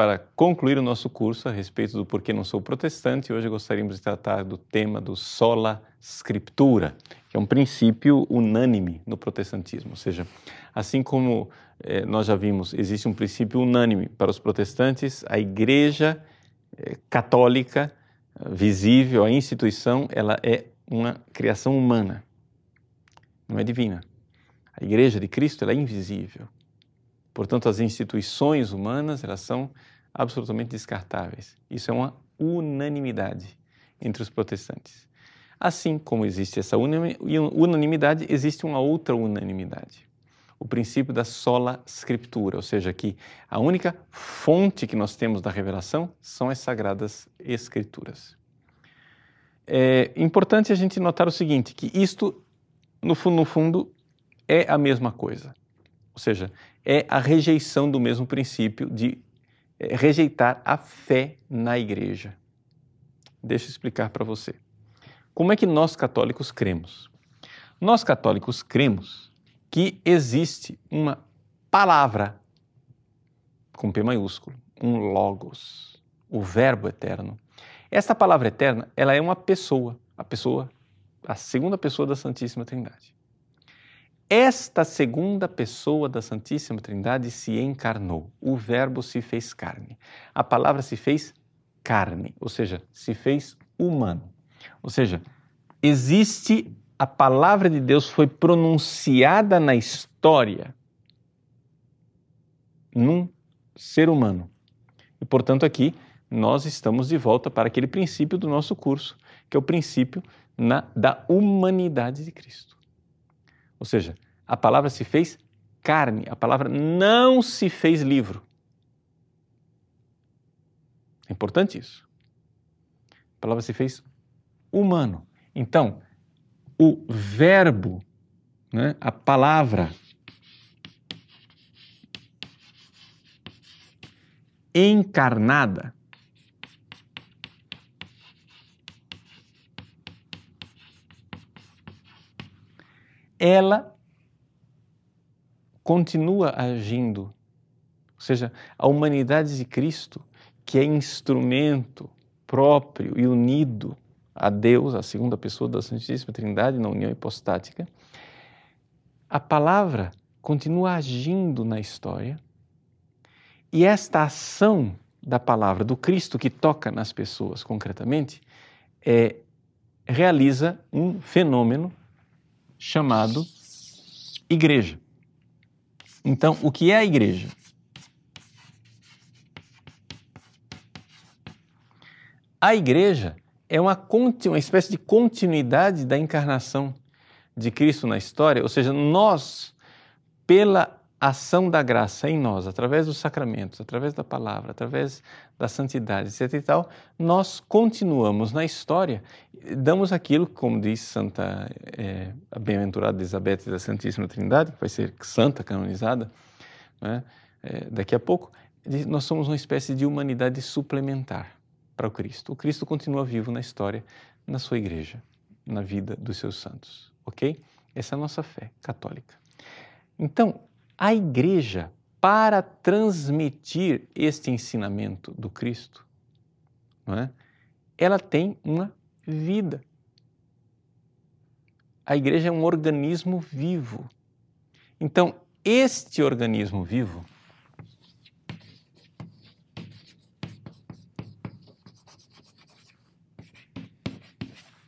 para concluir o nosso curso a respeito do porquê não sou protestante. Hoje gostaríamos de tratar do tema do sola scriptura, que é um princípio unânime no protestantismo. Ou seja, assim como eh, nós já vimos, existe um princípio unânime para os protestantes, a Igreja eh, Católica visível, a instituição, ela é uma criação humana, não é divina. A Igreja de Cristo ela é invisível. Portanto, as instituições humanas elas são absolutamente descartáveis. Isso é uma unanimidade entre os protestantes. Assim como existe essa unanimidade, existe uma outra unanimidade. O princípio da sola scriptura, ou seja, que a única fonte que nós temos da revelação são as sagradas escrituras. É importante a gente notar o seguinte, que isto, no fundo, no fundo, é a mesma coisa. Ou seja, é a rejeição do mesmo princípio de rejeitar a fé na igreja. Deixa eu explicar para você. Como é que nós católicos cremos? Nós católicos cremos que existe uma palavra com P maiúsculo, um logos, o verbo eterno. Esta palavra eterna, ela é uma pessoa, a pessoa, a segunda pessoa da Santíssima Trindade. Esta segunda pessoa da Santíssima Trindade se encarnou, o Verbo se fez carne. A palavra se fez carne, ou seja, se fez humano. Ou seja, existe a palavra de Deus foi pronunciada na história num ser humano. E, portanto, aqui nós estamos de volta para aquele princípio do nosso curso, que é o princípio na, da humanidade de Cristo. Ou seja, a palavra se fez carne, a palavra não se fez livro. É importante isso. A palavra se fez humano. Então, o verbo, né, a palavra, encarnada, ela continua agindo. Ou seja, a humanidade de Cristo, que é instrumento próprio e unido a Deus, a segunda pessoa da Santíssima Trindade, na união hipostática, a palavra continua agindo na história e esta ação da palavra do Cristo que toca nas pessoas concretamente é, realiza um fenômeno chamado igreja. Então, o que é a igreja? A igreja é uma, uma espécie de continuidade da encarnação de Cristo na história, ou seja, nós, pela ação da graça em nós, através dos sacramentos, através da palavra, através da santidade, etc e tal, nós continuamos na história, damos aquilo, como diz Santa, é, a bem-aventurada Elizabeth da Santíssima Trindade, que vai ser santa, canonizada, né, é, daqui a pouco, nós somos uma espécie de humanidade suplementar para o Cristo. O Cristo continua vivo na história, na sua igreja, na vida dos seus santos, ok? Essa é a nossa fé católica. Então, a igreja, para transmitir este ensinamento do Cristo, é? ela tem uma vida. A igreja é um organismo vivo. Então, este organismo vivo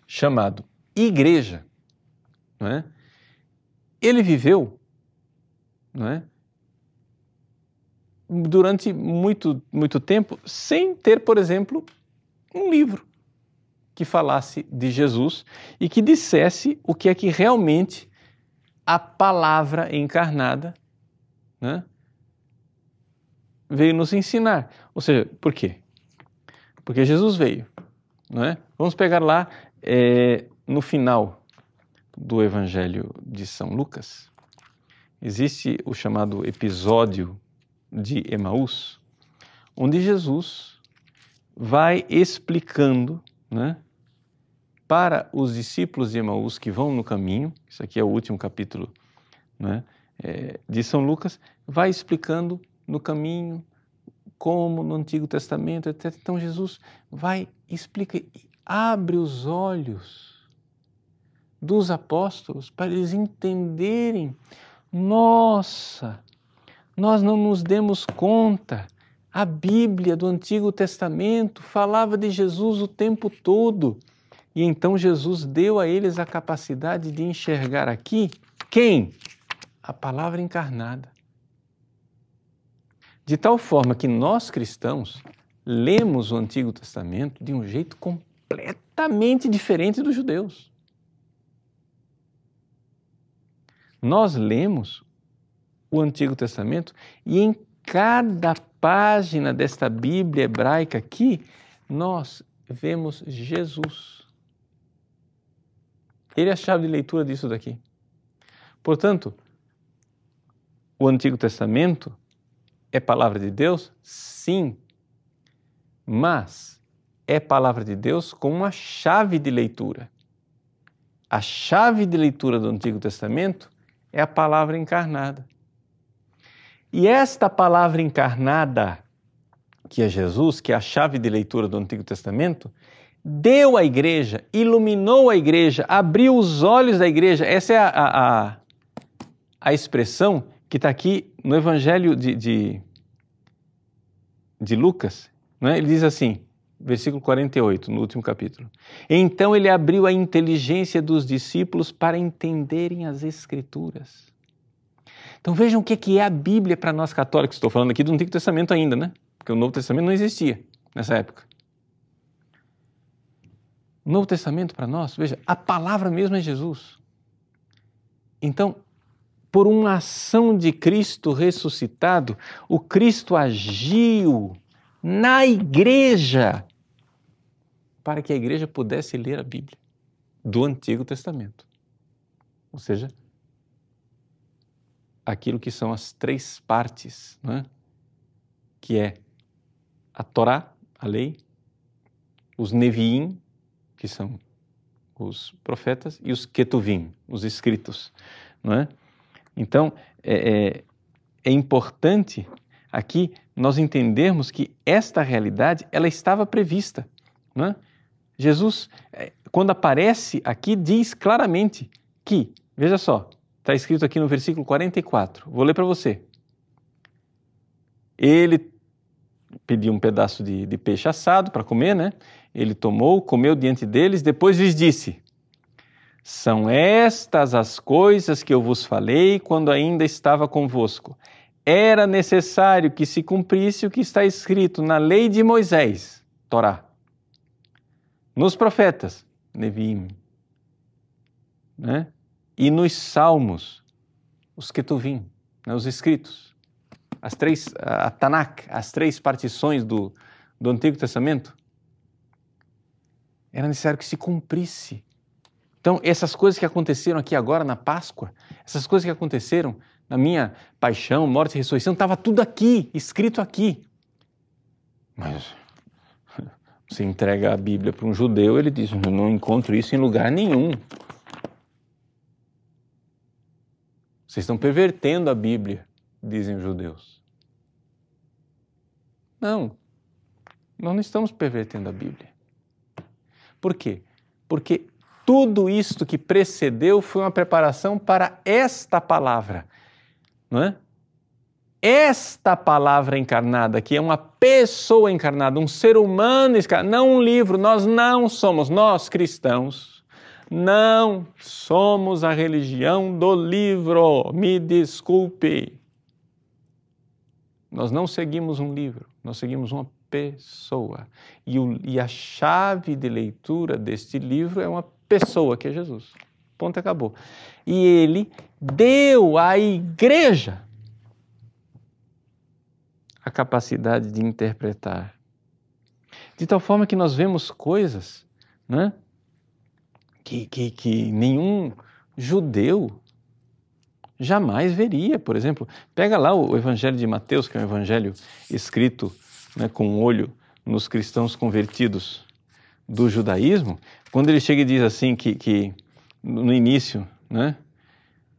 chamado igreja, é? ele viveu não é? Durante muito, muito tempo sem ter, por exemplo, um livro que falasse de Jesus e que dissesse o que é que realmente a palavra encarnada né, veio nos ensinar. Ou seja, por quê? Porque Jesus veio é? Vamos pegar lá é, no final do Evangelho de São Lucas. Existe o chamado episódio de Emaús, onde Jesus vai explicando né, para os discípulos de Emaús que vão no caminho, isso aqui é o último capítulo né, é, de São Lucas, vai explicando no caminho como no Antigo Testamento, etc. Então Jesus vai explica, abre os olhos dos apóstolos para eles entenderem, nossa, nós não nos demos conta. A Bíblia do Antigo Testamento falava de Jesus o tempo todo. E então Jesus deu a eles a capacidade de enxergar aqui quem? A palavra encarnada. De tal forma que nós cristãos lemos o Antigo Testamento de um jeito completamente diferente dos judeus. Nós lemos o Antigo Testamento e em cada página desta Bíblia hebraica aqui, nós vemos Jesus. Ele é a chave de leitura disso daqui. Portanto, o Antigo Testamento é palavra de Deus? Sim. Mas é palavra de Deus com uma chave de leitura. A chave de leitura do Antigo Testamento é a palavra encarnada. E esta palavra encarnada, que é Jesus, que é a chave de leitura do Antigo Testamento, deu à igreja, iluminou a igreja, abriu os olhos da igreja. Essa é a, a, a expressão que está aqui no Evangelho de, de, de Lucas. Né? Ele diz assim, versículo 48, no último capítulo. Então ele abriu a inteligência dos discípulos para entenderem as Escrituras. Então vejam o que é a Bíblia para nós católicos. Estou falando aqui do Antigo Testamento ainda, né? Porque o Novo Testamento não existia nessa época. O Novo Testamento para nós, veja, a palavra mesmo é Jesus. Então, por uma ação de Cristo ressuscitado, o Cristo agiu na igreja para que a igreja pudesse ler a Bíblia do Antigo Testamento. Ou seja, aquilo que são as três partes, né? que é a Torá, a lei, os Neviim, que são os profetas, e os Ketuvim, os escritos. É? Então, é, é, é importante aqui nós entendermos que esta realidade ela estava prevista. É? Jesus, é, quando aparece aqui, diz claramente que, veja só, Está escrito aqui no versículo 44. Vou ler para você. Ele pediu um pedaço de, de peixe assado para comer, né? Ele tomou, comeu diante deles, depois lhes disse: São estas as coisas que eu vos falei quando ainda estava convosco. Era necessário que se cumprisse o que está escrito na lei de Moisés, Torá, nos profetas, Nevim, né? E nos Salmos, os Ketuvim, né, os escritos, as três, a Tanakh, as três partições do, do Antigo Testamento, era necessário que se cumprisse. Então, essas coisas que aconteceram aqui agora na Páscoa, essas coisas que aconteceram na minha paixão, morte e ressurreição, estava tudo aqui, escrito aqui. Mas você entrega a Bíblia para um judeu, ele diz: não encontro isso em lugar nenhum. Vocês estão pervertendo a Bíblia, dizem os judeus. Não, nós não estamos pervertendo a Bíblia. Por quê? Porque tudo isto que precedeu foi uma preparação para esta palavra, não é? Esta palavra encarnada, que é uma pessoa encarnada, um ser humano encarnado, não um livro, nós não somos, nós cristãos, não somos a religião do livro, me desculpe. Nós não seguimos um livro, nós seguimos uma pessoa. E, o, e a chave de leitura deste livro é uma pessoa, que é Jesus. Ponto, acabou. E ele deu à igreja a capacidade de interpretar De tal forma que nós vemos coisas né, que, que, que nenhum judeu jamais veria. Por exemplo, pega lá o Evangelho de Mateus, que é um evangelho escrito né, com um olho nos cristãos convertidos do judaísmo, quando ele chega e diz assim que, que no início, né,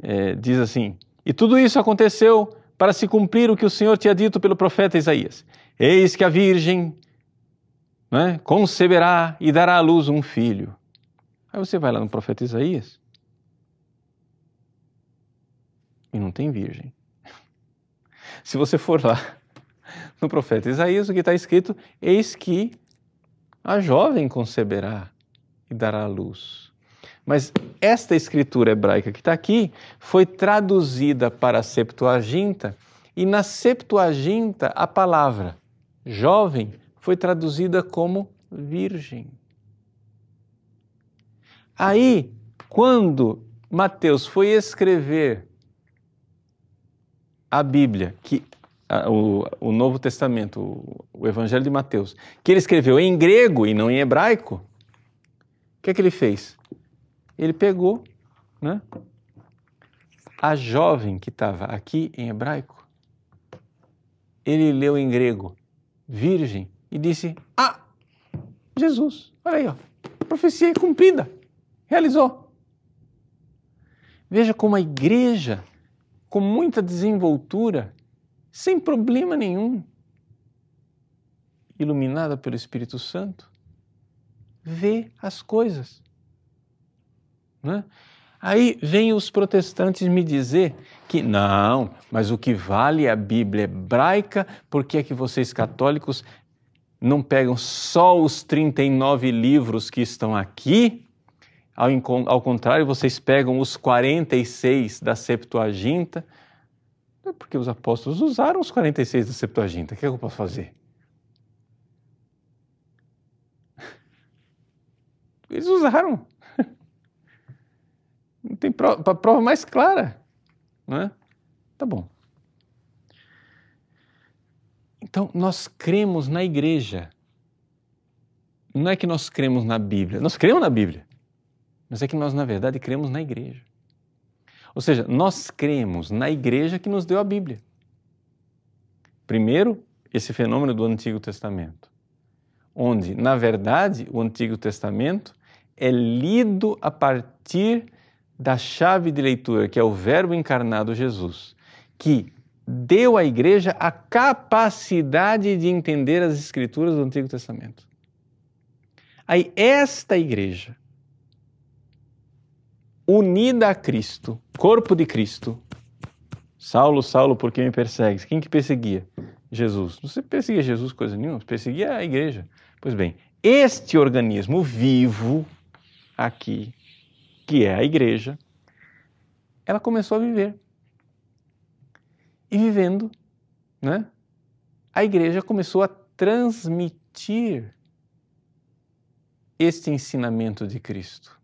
é, diz assim, e tudo isso aconteceu para se cumprir o que o Senhor tinha dito pelo profeta Isaías. Eis que a virgem né, conceberá e dará à luz um filho. Aí você vai lá no profeta Isaías e não tem virgem. Se você for lá no profeta Isaías, o que está escrito, eis que a jovem conceberá e dará à luz. Mas esta escritura hebraica que está aqui foi traduzida para a Septuaginta e na Septuaginta a palavra jovem foi traduzida como virgem. Aí, quando Mateus foi escrever a Bíblia, que o, o Novo Testamento, o, o Evangelho de Mateus, que ele escreveu em grego e não em hebraico, o que é que ele fez? Ele pegou né, a jovem que estava aqui em hebraico, ele leu em grego, virgem, e disse: Ah, Jesus, olha aí, ó, a profecia cumprida, realizou. Veja como a igreja, com muita desenvoltura, sem problema nenhum, iluminada pelo Espírito Santo, vê as coisas. Né? Aí vem os protestantes me dizer que não, mas o que vale é a Bíblia hebraica, porque é que vocês católicos não pegam só os 39 livros que estão aqui? Ao, ao contrário, vocês pegam os 46 da Septuaginta, é porque os apóstolos usaram os 46 da Septuaginta. O que, é que eu posso fazer? Eles usaram. Não tem prova, prova mais clara. Não é? Tá bom. Então, nós cremos na igreja. Não é que nós cremos na Bíblia. Nós cremos na Bíblia. Mas é que nós, na verdade, cremos na igreja. Ou seja, nós cremos na igreja que nos deu a Bíblia. Primeiro, esse fenômeno do Antigo Testamento, onde, na verdade, o Antigo Testamento é lido a partir da chave de leitura, que é o Verbo encarnado Jesus, que deu à igreja a capacidade de entender as Escrituras do Antigo Testamento. Aí, esta igreja, unida a Cristo, corpo de Cristo. Saulo, Saulo, por que me persegues? Quem que perseguia? Jesus. Não se perseguia Jesus coisa nenhuma, perseguia a igreja. Pois bem, este organismo vivo aqui, que é a igreja, ela começou a viver. E vivendo, né? A igreja começou a transmitir este ensinamento de Cristo.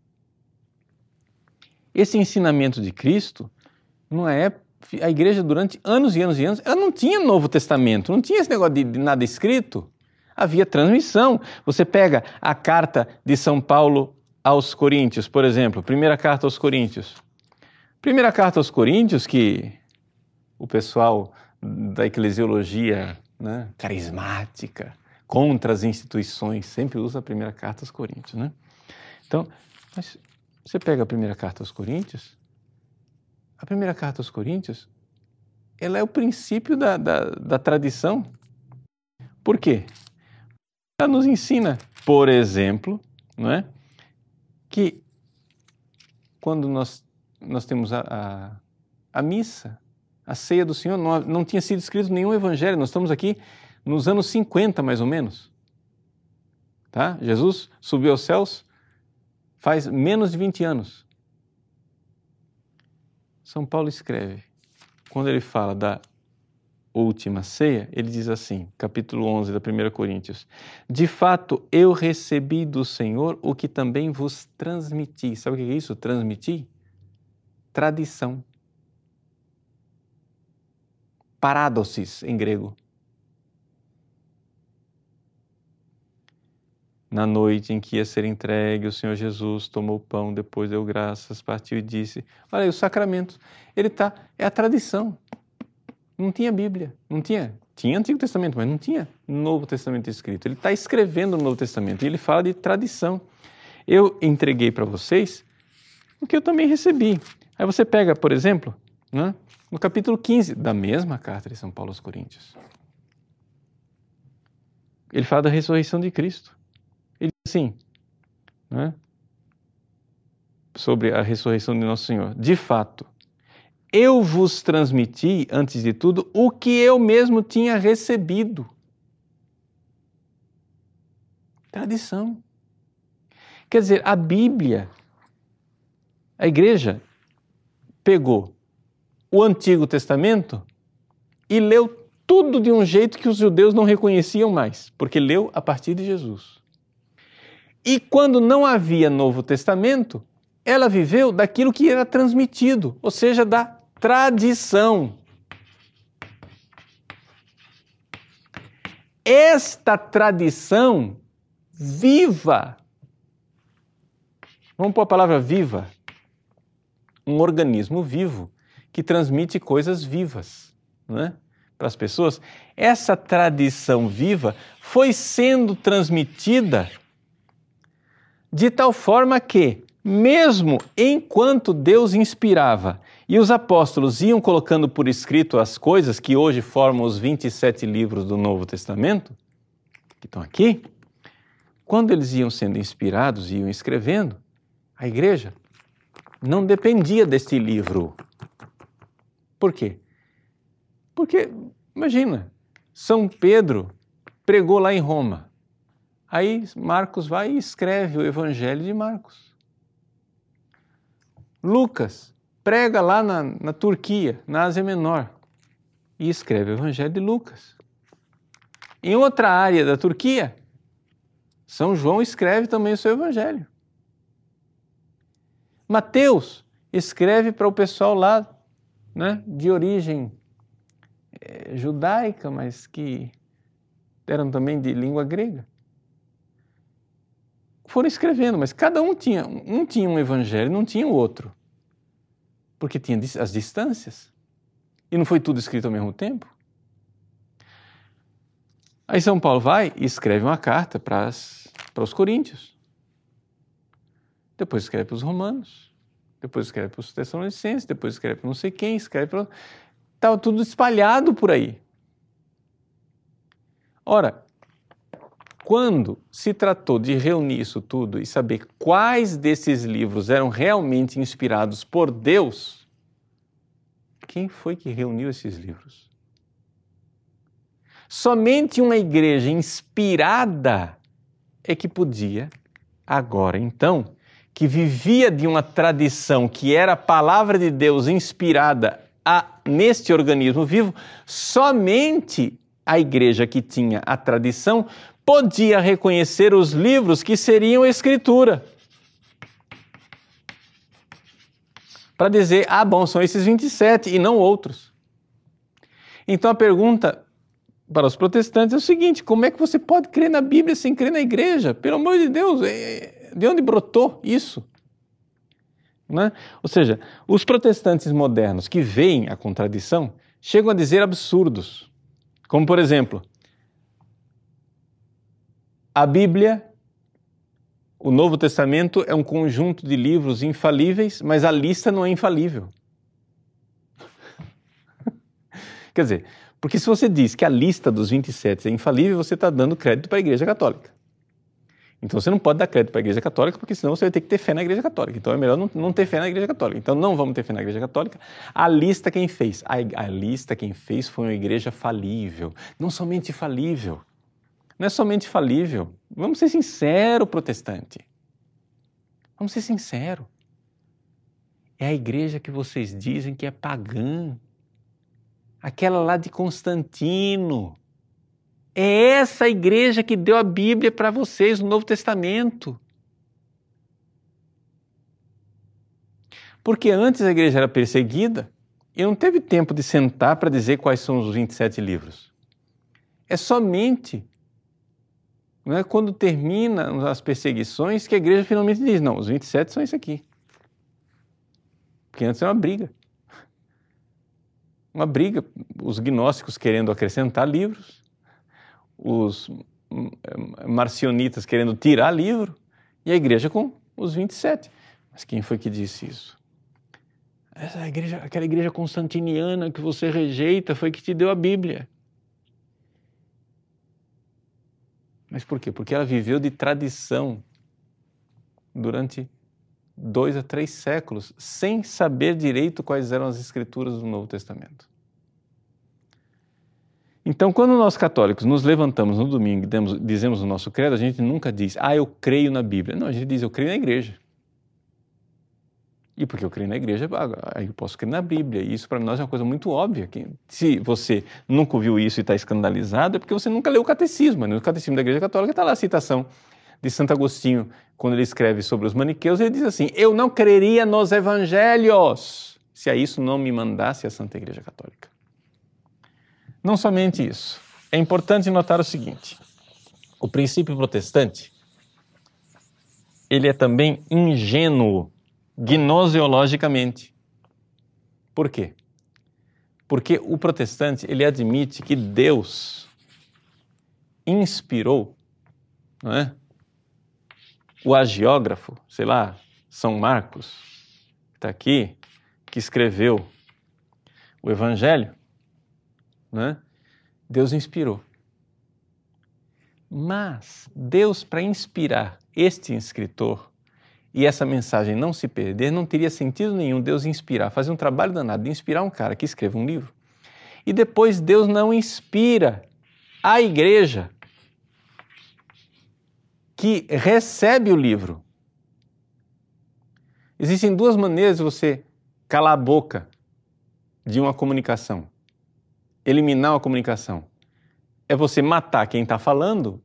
Esse ensinamento de Cristo não é a igreja durante anos e anos e anos, ela não tinha Novo Testamento, não tinha esse negócio de, de nada escrito. Havia transmissão. Você pega a carta de São Paulo aos Coríntios, por exemplo, primeira carta aos Coríntios. Primeira carta aos Coríntios, que o pessoal da eclesiologia né, carismática, contra as instituições, sempre usa a primeira carta aos Coríntios. Né? Então, mas você pega a primeira carta aos Coríntios, a primeira carta aos Coríntios, ela é o princípio da, da, da tradição. Por quê? Ela nos ensina, por exemplo, não é? que quando nós, nós temos a, a, a missa, a ceia do Senhor, não, não tinha sido escrito nenhum evangelho, nós estamos aqui nos anos 50, mais ou menos. Tá? Jesus subiu aos céus, faz menos de 20 anos. São Paulo escreve, quando ele fala da última ceia, ele diz assim, capítulo 11 da 1 Coríntios: De fato, eu recebi do Senhor o que também vos transmiti. Sabe o que é isso? Transmitir? Tradição. Paradosis em grego. Na noite em que ia ser entregue, o Senhor Jesus tomou o pão, depois deu graças, partiu e disse: Olha aí, os sacramentos. Ele tá, é a tradição. Não tinha Bíblia, não tinha. Tinha Antigo Testamento, mas não tinha Novo Testamento escrito. Ele está escrevendo o Novo Testamento e ele fala de tradição. Eu entreguei para vocês o que eu também recebi. Aí você pega, por exemplo, né, no capítulo 15 da mesma carta de São Paulo aos Coríntios. Ele fala da ressurreição de Cristo. Assim, né, sobre a ressurreição de Nosso Senhor. De fato, eu vos transmiti, antes de tudo, o que eu mesmo tinha recebido. Tradição. Quer dizer, a Bíblia, a igreja pegou o Antigo Testamento e leu tudo de um jeito que os judeus não reconheciam mais, porque leu a partir de Jesus. E quando não havia Novo Testamento, ela viveu daquilo que era transmitido, ou seja, da tradição. Esta tradição viva, vamos pôr a palavra viva, um organismo vivo que transmite coisas vivas né, para as pessoas. Essa tradição viva foi sendo transmitida de tal forma que, mesmo enquanto Deus inspirava e os apóstolos iam colocando por escrito as coisas que hoje formam os 27 livros do Novo Testamento, que estão aqui, quando eles iam sendo inspirados e iam escrevendo, a igreja não dependia deste livro. Por quê? Porque, imagina, São Pedro pregou lá em Roma. Aí Marcos vai e escreve o Evangelho de Marcos. Lucas prega lá na, na Turquia, na Ásia Menor, e escreve o Evangelho de Lucas. Em outra área da Turquia, São João escreve também o seu Evangelho. Mateus escreve para o pessoal lá né, de origem é, judaica, mas que eram também de língua grega. Foram escrevendo, mas cada um tinha, um tinha um evangelho, não tinha o outro porque tinha as distâncias. E não foi tudo escrito ao mesmo tempo. Aí São Paulo vai e escreve uma carta para, as, para os coríntios. Depois escreve para os romanos. Depois escreve para os tessalonicenses. Depois escreve para não sei quem. Escreve para... Estava tudo espalhado por aí. Ora, quando se tratou de reunir isso tudo e saber quais desses livros eram realmente inspirados por Deus, quem foi que reuniu esses livros? Somente uma igreja inspirada é que podia, agora então, que vivia de uma tradição que era a palavra de Deus inspirada a, neste organismo vivo, somente a igreja que tinha a tradição podia reconhecer os livros que seriam escritura. Para dizer, ah, bom, são esses 27 e não outros. Então a pergunta para os protestantes é o seguinte: como é que você pode crer na Bíblia sem crer na igreja? Pelo amor de Deus, é, de onde brotou isso? Né? Ou seja, os protestantes modernos que veem a contradição chegam a dizer absurdos. Como, por exemplo, a Bíblia, o Novo Testamento, é um conjunto de livros infalíveis, mas a lista não é infalível. Quer dizer, porque se você diz que a lista dos 27 é infalível, você está dando crédito para a Igreja Católica. Então você não pode dar crédito para a Igreja Católica, porque senão você vai ter que ter fé na Igreja Católica. Então é melhor não, não ter fé na Igreja Católica. Então não vamos ter fé na Igreja Católica. A lista quem fez? A, a lista quem fez foi uma igreja falível. Não somente falível, não é somente falível. Vamos ser sinceros, protestante. Vamos ser sinceros. É a igreja que vocês dizem que é pagã. Aquela lá de Constantino. É essa igreja que deu a Bíblia para vocês no Novo Testamento. Porque antes a igreja era perseguida e não teve tempo de sentar para dizer quais são os 27 livros. É somente é quando termina as perseguições que a igreja finalmente diz: não, os 27 são isso aqui. Porque antes era uma briga. Uma briga, os gnósticos querendo acrescentar livros, os marcionitas querendo tirar livro, e a igreja com os 27. Mas quem foi que disse isso? Essa igreja, aquela igreja constantiniana que você rejeita foi que te deu a Bíblia. Mas por quê? Porque ela viveu de tradição durante dois a três séculos, sem saber direito quais eram as escrituras do Novo Testamento. Então, quando nós católicos nos levantamos no domingo e dizemos o nosso credo, a gente nunca diz, ah, eu creio na Bíblia. Não, a gente diz, eu creio na igreja. E porque eu creio na igreja, aí eu posso crer na Bíblia. E isso para nós é uma coisa muito óbvia. Que se você nunca ouviu isso e está escandalizado, é porque você nunca leu o catecismo. No catecismo da Igreja Católica está lá a citação de Santo Agostinho, quando ele escreve sobre os maniqueus, ele diz assim: Eu não creria nos evangelhos se a isso não me mandasse a Santa Igreja Católica. Não somente isso. É importante notar o seguinte: o princípio protestante ele é também ingênuo gnoseologicamente. Por quê? Porque o protestante ele admite que Deus inspirou não é? o agiógrafo, sei lá, São Marcos, que está aqui, que escreveu o Evangelho, né? Deus inspirou. Mas Deus, para inspirar este escritor, e essa mensagem não se perder, não teria sentido nenhum Deus inspirar, fazer um trabalho danado de inspirar um cara que escreva um livro. E depois Deus não inspira a igreja que recebe o livro. Existem duas maneiras de você calar a boca de uma comunicação, eliminar uma comunicação. É você matar quem está falando,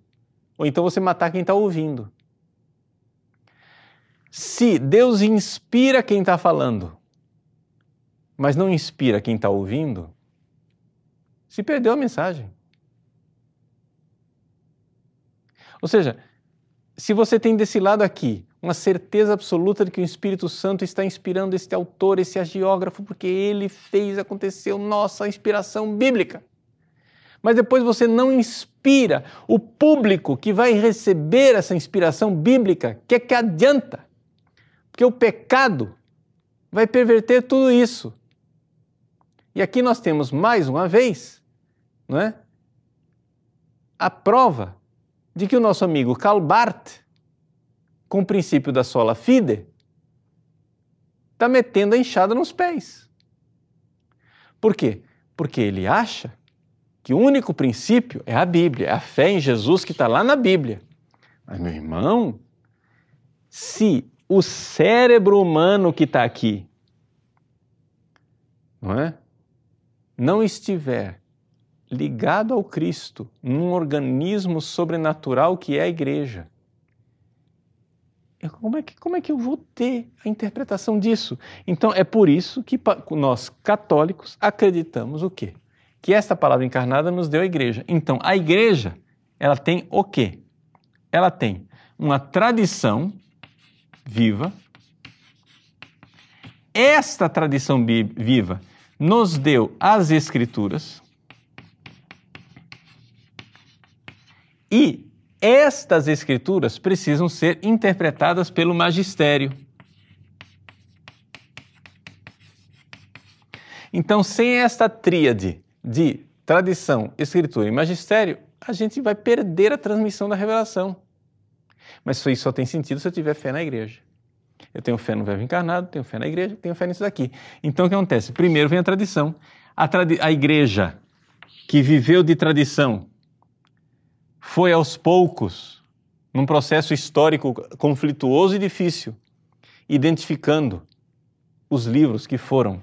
ou então você matar quem está ouvindo. Se Deus inspira quem está falando, mas não inspira quem está ouvindo, se perdeu a mensagem. Ou seja, se você tem desse lado aqui uma certeza absoluta de que o Espírito Santo está inspirando este autor, esse agiógrafo, porque ele fez acontecer nossa inspiração bíblica. Mas depois você não inspira o público que vai receber essa inspiração bíblica, que é que adianta? Porque o pecado vai perverter tudo isso. E aqui nós temos mais uma vez, não é? A prova de que o nosso amigo Karl Barth, com o princípio da sola fide, está metendo a enxada nos pés. Por quê? Porque ele acha que o único princípio é a Bíblia, é a fé em Jesus que está lá na Bíblia. Mas, meu irmão, se o cérebro humano que está aqui, não é? Não estiver ligado ao Cristo, num organismo sobrenatural que é a igreja. Como é, que, como é que eu vou ter a interpretação disso? Então, é por isso que nós, católicos, acreditamos o quê? Que esta palavra encarnada nos deu a igreja. Então, a igreja, ela tem o quê? Ela tem uma tradição viva. Esta tradição viva nos deu as Escrituras. E estas Escrituras precisam ser interpretadas pelo magistério. Então, sem esta tríade de tradição, escritura e magistério, a gente vai perder a transmissão da revelação. Mas isso só tem sentido se eu tiver fé na igreja. Eu tenho fé no verbo encarnado, tenho fé na igreja, tenho fé nisso daqui. Então o que acontece? Primeiro vem a tradição. A, tradi a igreja que viveu de tradição foi aos poucos, num processo histórico conflituoso e difícil, identificando os livros que foram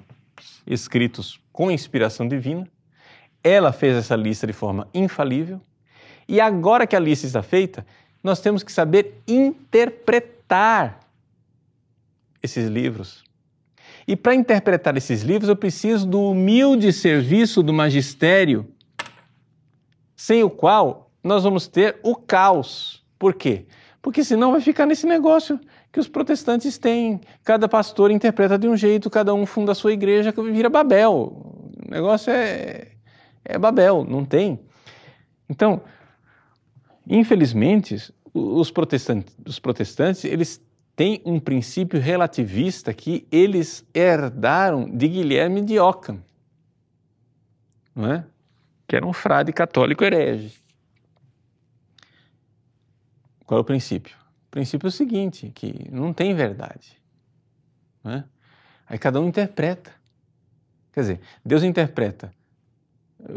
escritos com inspiração divina. Ela fez essa lista de forma infalível. E agora que a lista está feita, nós temos que saber interpretar esses livros. E para interpretar esses livros, eu preciso do humilde serviço do magistério, sem o qual nós vamos ter o caos. Por quê? Porque senão vai ficar nesse negócio que os protestantes têm. Cada pastor interpreta de um jeito, cada um funda a sua igreja, vira Babel. O negócio é, é Babel, não tem. Então, infelizmente, os protestantes, os protestantes eles têm um princípio relativista que eles herdaram de Guilherme de Ockham, não é? que era um frade católico herege. Qual é o princípio? O princípio é o seguinte, que não tem verdade. Não é? Aí cada um interpreta. Quer dizer, Deus interpreta.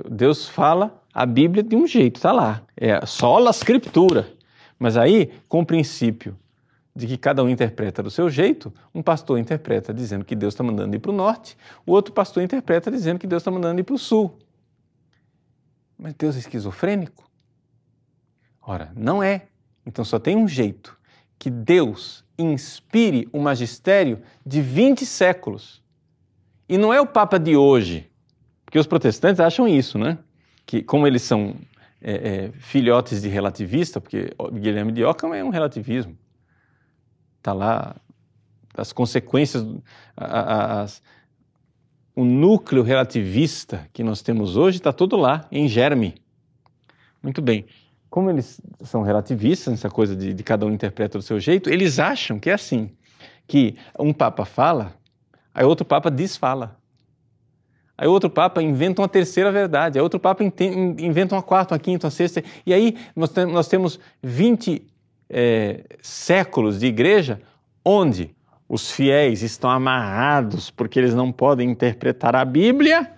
Deus fala a Bíblia de um jeito, está lá. É a escritura. Mas aí, com o princípio de que cada um interpreta do seu jeito, um pastor interpreta dizendo que Deus está mandando ir para o norte, o outro pastor interpreta dizendo que Deus está mandando ir para o sul. Mas Deus é esquizofrênico? Ora, não é. Então só tem um jeito: que Deus inspire o magistério de 20 séculos. E não é o Papa de hoje, porque os protestantes acham isso, né? Que como eles são é, é, filhotes de relativista, porque Guilherme de Ockham é um relativismo. Está lá as consequências, as, o núcleo relativista que nós temos hoje está todo lá, em germe. Muito bem. Como eles são relativistas, essa coisa de, de cada um interpreta do seu jeito, eles acham que é assim, que um papa fala, aí outro papa desfala. Aí outro Papa inventa uma terceira verdade, aí outro Papa inventa uma quarta, uma quinta, uma sexta. E aí nós, nós temos 20 é, séculos de igreja onde os fiéis estão amarrados porque eles não podem interpretar a Bíblia,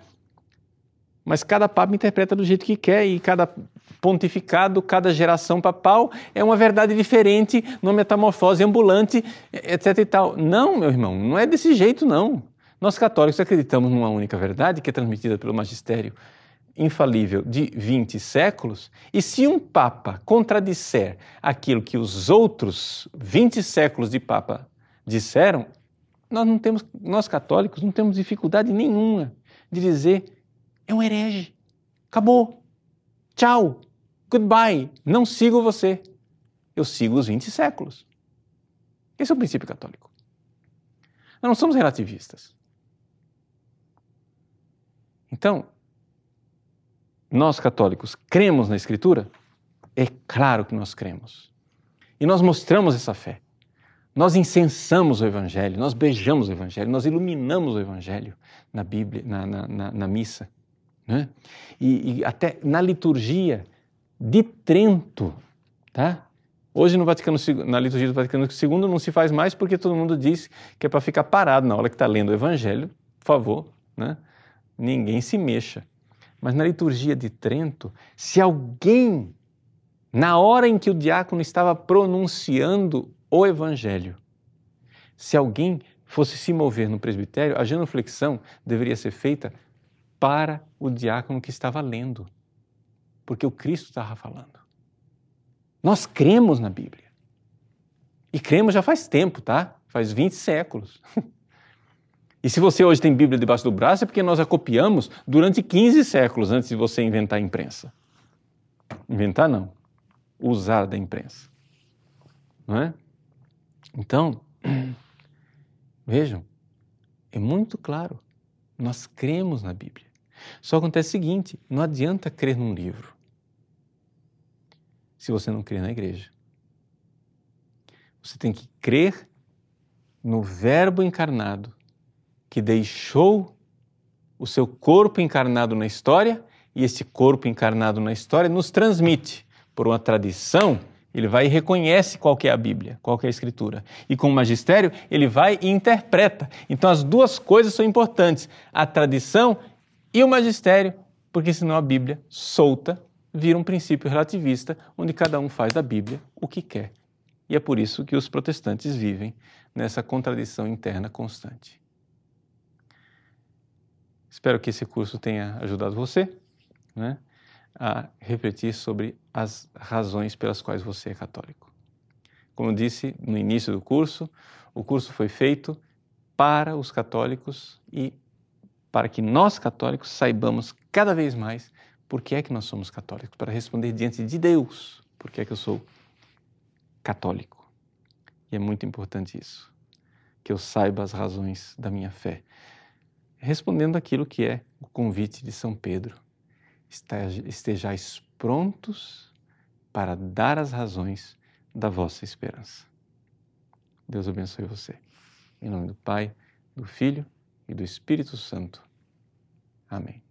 mas cada Papa interpreta do jeito que quer e cada pontificado, cada geração papal é uma verdade diferente, numa metamorfose ambulante, etc e tal. Não, meu irmão, não é desse jeito não. Nós católicos acreditamos numa única verdade que é transmitida pelo magistério infalível de 20 séculos, e se um papa contradisser aquilo que os outros 20 séculos de papa disseram, nós não temos, nós católicos não temos dificuldade nenhuma de dizer é um herege. Acabou. Tchau. Goodbye. Não sigo você. Eu sigo os 20 séculos. Esse é o princípio católico. Nós não somos relativistas. Então, nós católicos cremos na Escritura? É claro que nós cremos. E nós mostramos essa fé. Nós incensamos o Evangelho, nós beijamos o Evangelho, nós iluminamos o Evangelho na Bíblia, na, na, na, na missa. Né? E, e, até na liturgia de Trento, tá? Hoje no Vaticano, na liturgia do Vaticano II não se faz mais porque todo mundo diz que é para ficar parado na hora que está lendo o Evangelho, por favor, né? Ninguém se mexa. Mas na liturgia de Trento, se alguém, na hora em que o diácono estava pronunciando o Evangelho, se alguém fosse se mover no presbitério, a genuflexão deveria ser feita para o diácono que estava lendo, porque o Cristo estava falando. Nós cremos na Bíblia. E cremos já faz tempo, tá? Faz 20 séculos. E se você hoje tem Bíblia debaixo do braço, é porque nós a copiamos durante 15 séculos antes de você inventar a imprensa. Inventar não, usar da imprensa. Não é? Então, vejam, é muito claro. Nós cremos na Bíblia. Só acontece o seguinte: não adianta crer num livro se você não crê na igreja. Você tem que crer no Verbo encarnado que deixou o seu corpo encarnado na história e esse corpo encarnado na história nos transmite por uma tradição. Ele vai e reconhece qual é a Bíblia, qual é a Escritura. E com o magistério, ele vai e interpreta. Então as duas coisas são importantes: a tradição e o magistério, porque senão a Bíblia solta vira um princípio relativista, onde cada um faz da Bíblia o que quer. E é por isso que os protestantes vivem nessa contradição interna constante. Espero que esse curso tenha ajudado você né, a refletir sobre as razões pelas quais você é católico. Como disse no início do curso, o curso foi feito para os católicos e para que nós católicos saibamos cada vez mais por que é que nós somos católicos, para responder diante de Deus por que é que eu sou católico. E é muito importante isso, que eu saiba as razões da minha fé. Respondendo aquilo que é o convite de São Pedro, estejais prontos para dar as razões da vossa esperança. Deus abençoe você. Em nome do Pai, do Filho e do Espírito Santo. Amém.